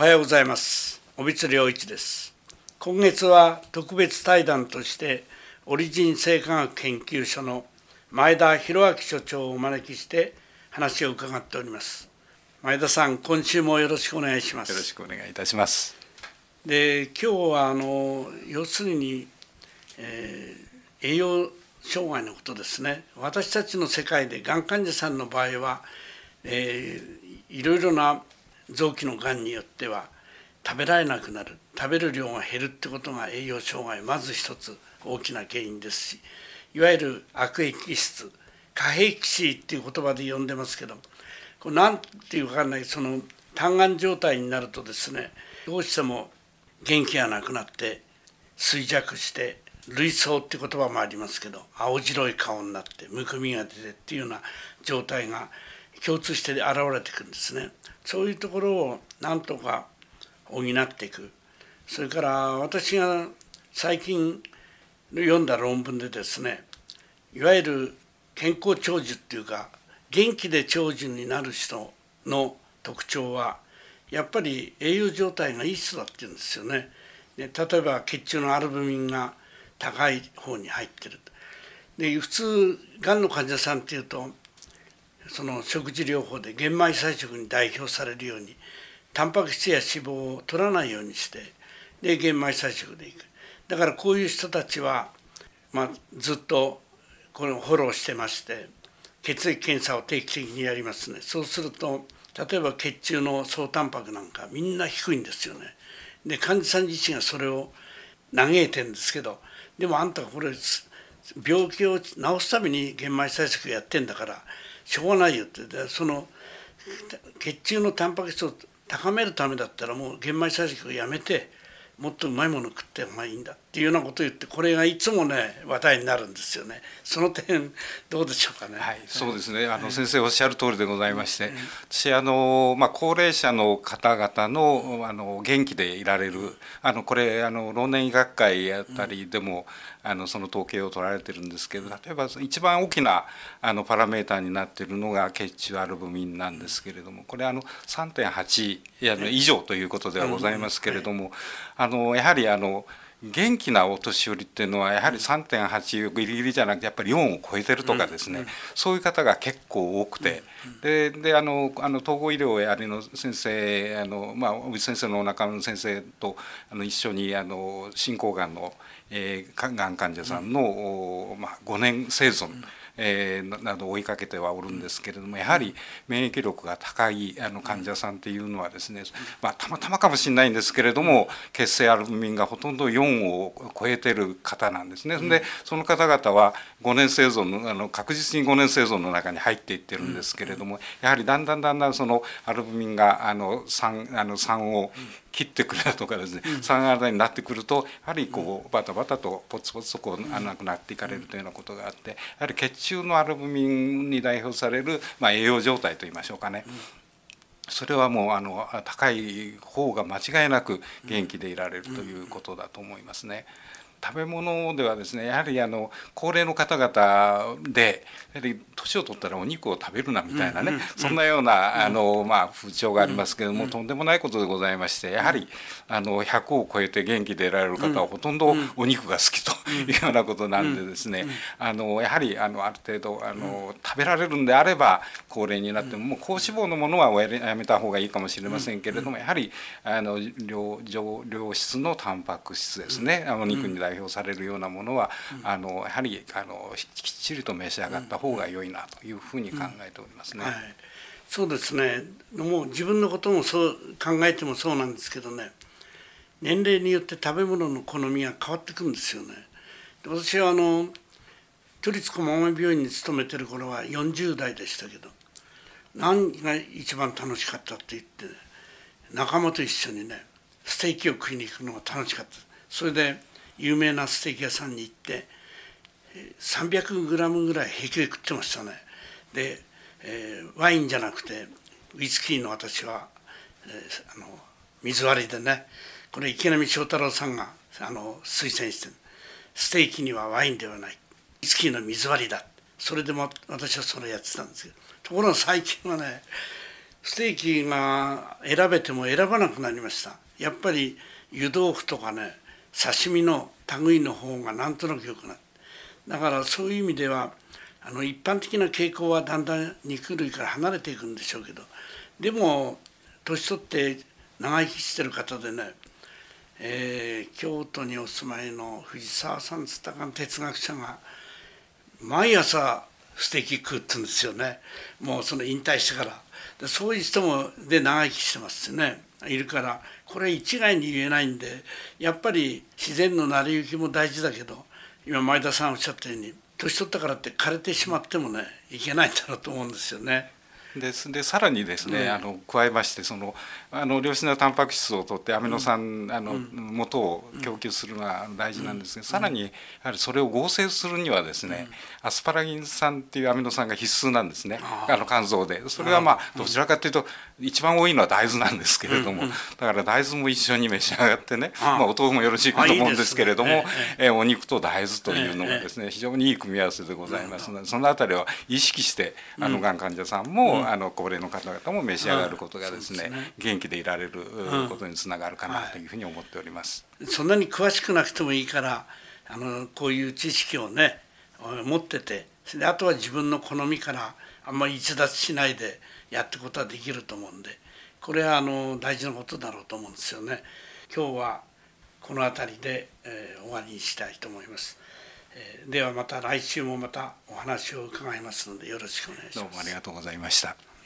おはようございます。帯津良一です。今月は特別対談としてオリジン生化学研究所の前田博明所長をお招きして話を伺っております。前田さん今週もよろしくお願いします。よろしくお願いいたします。で今日はあの要するに、えー、栄養障害のことですね。私たちの世界でがん患者さんの場合は、えー、いろいろな臓器のがんによっては食べられなくなる。食べる量が減るってことが栄養障害まず一つ大きな原因ですしいわゆる悪液質過壁子っていう言葉で呼んでますけどこれ何ていうか分かんない。その単眼状態になるとですねどうしても元気がなくなって衰弱して類想って言葉もありますけど青白い顔になってむくみが出てっていうような状態が共通して現れてくんですね。そういうところをなんとか補っていくそれから私が最近読んだ論文でですねいわゆる健康長寿っていうか元気で長寿になる人の特徴はやっぱり栄養状態がいい人だっていうんですよね。で例えば血中のアルブミンが高い方に入ってるで普通がんの患者さんっていうとその食事療法で玄米菜食に代表されるようにタンパク質や脂肪を取らないようにしてで玄米菜食でいく。だからこういう人たちは、まあ、ずっとこのフォローしてまして血液検査を定期的にやりますね。そうすると例えば血中の総タンパクなんかみんな低いんですよね。で患者さん自身がそれを嘆いてるんですけどでもあんたこれ病気を治すために玄米菜食やってんだからしょうがないよって。その血中のタンパク質を高めるためだったらもう玄米採食をやめてもっとうまいもの食ってもいいんだ。いうようなことを言ってこれがいつもね話題になるんですよね。その点どうでしょうかね。はい、そうですね。あの、先生おっしゃる通りでございまして、私あの、まあ、高齢者の方々のあの元気でいられるあのこれあの老年医学会あたりでも、あのその統計を取られてるんですけど例えば一番大きなあのパラメータになっているのが血中アルブミンなんですけれどもこれあの3.8以上ということではございますけれどもあのやはりあの元気なお年寄りっていうのはやはり3.8ギリギリじゃなくてやっぱり4を超えてるとかですね、そういう方が結構多くて、でであのあの統合医療やりの先生あの、まあ、尾先生の中野先生とあの一緒にあの進行がんの、えー、がん患者さんの、まあ、5年生存、えー、など追いかけてはおるんですけれどもやはり免疫力が高いあの患者さんっていうのはですね、まあ、たまたまかもしれないんですけれども血清アルブミンがほとんど4を超えてる方なんですね。でその方々は5年生存のあの確実に5年生存の中に入っていってるんですけれどもやはりだんだんだんだんそのアルブミンがあの 3, あの3を切ってくれとかですね、うん、3型になってくるとやはりこうバタバタとポツポツとこうなくなっていかれるというようなことがあってやはり血中のアルブミンに代表される、まあ、栄養状態といいましょうかね、それはもうあの高い方が間違いなく元気でいられるということだと思いますね。食べ物ではですねやはりあの高齢の方々でやはり年を取ったらお肉を食べるなみたいなね、そんなようなあの、まあ、風潮がありますけれども、とんでもないことでございましてやはりあの100を超えて元気でいられる方はほとんどお肉が好きというようなことなんでですね、あのやはりあのある程度あの食べられるんであれば高齢になってももう高脂肪のものはやめた方がいいかもしれませんけれどもやはりあの良良質のタンパク質ですねあの肉に代表されるようなものは、あのやはりあのきっちりと召し上がった方が良いなというふうに考えておりますね。はい、そうですねもう自分のこともそう考えてもそうなんですけどね年齢によって食べ物の好みが変わってくるんですよね。私はあの都立駒込病院に勤めてる頃は40代でしたけど何が一番楽しかったって言って、ね、仲間と一緒にねステーキを食いに行くのが楽しかったそれで有名なステーキ屋さんに行って300グラムぐらい平気で食ってましたね。で、えー、ワインじゃなくてウイスキーの私は、えー、あの水割りでねこれ池波正太郎さんがあの推薦してステーキにはワインではないウイスキーの水割りだ。それでも私はそれやってたんですけどところが最近はねステーキが選べても選ばなくなりました。やっぱり湯豆腐とかね刺身の類の方がなんとなく良くなる。だからそういう意味ではあの一般的な傾向はだんだん肉類から離れていくんでしょうけどでも年取って長生きしてる方でね、えー、京都にお住まいの藤沢さんつったかの哲学者が毎朝ステーキ食うって言うんですよね。もうその引退してから。でそういう人もで長生きしてますね。いるからこれ一概に言えないんでやっぱり自然の成り行きも大事だけど今前田さんおっしゃったように年取ったからって枯れてしまってもねいけないんだろうと思うんですよね。です。でさらにですね、あの加えましてそのあの良質なタンパク質を取ってアミノ酸、うん、あの、元を供給するのが大事なんですが、うん、さらにやはりそれを合成するにはですね、うん、アスパラギン酸っていうアミノ酸が必須なんですね。あの肝臓で。それはまあどちらかというと一番多いのは大豆なんですけれども、だから大豆も一緒に召し上がってねまあ、お豆腐もよろしいかと思うんですけれども、えお肉と大豆というのがですね非常にいい組み合わせでございますのでそのあたりは意識してあのがん患者さんも、あの高齢の方々も召し上がることがですね,、元気でいられることにつながるかなというふうに思っております。そんなに詳しくなくてもいいからあのこういう知識をね持っててであとは自分の好みからあんまり逸脱しないでやっていくことはできると思うんでこれはあの大事なことだろうと思うんですよね。今日はこの辺りで、えー、終わりにしたいと思います。えー、ではまた来週もまたお話を伺いますのでよろしくお願いします。どうもありがとうございました。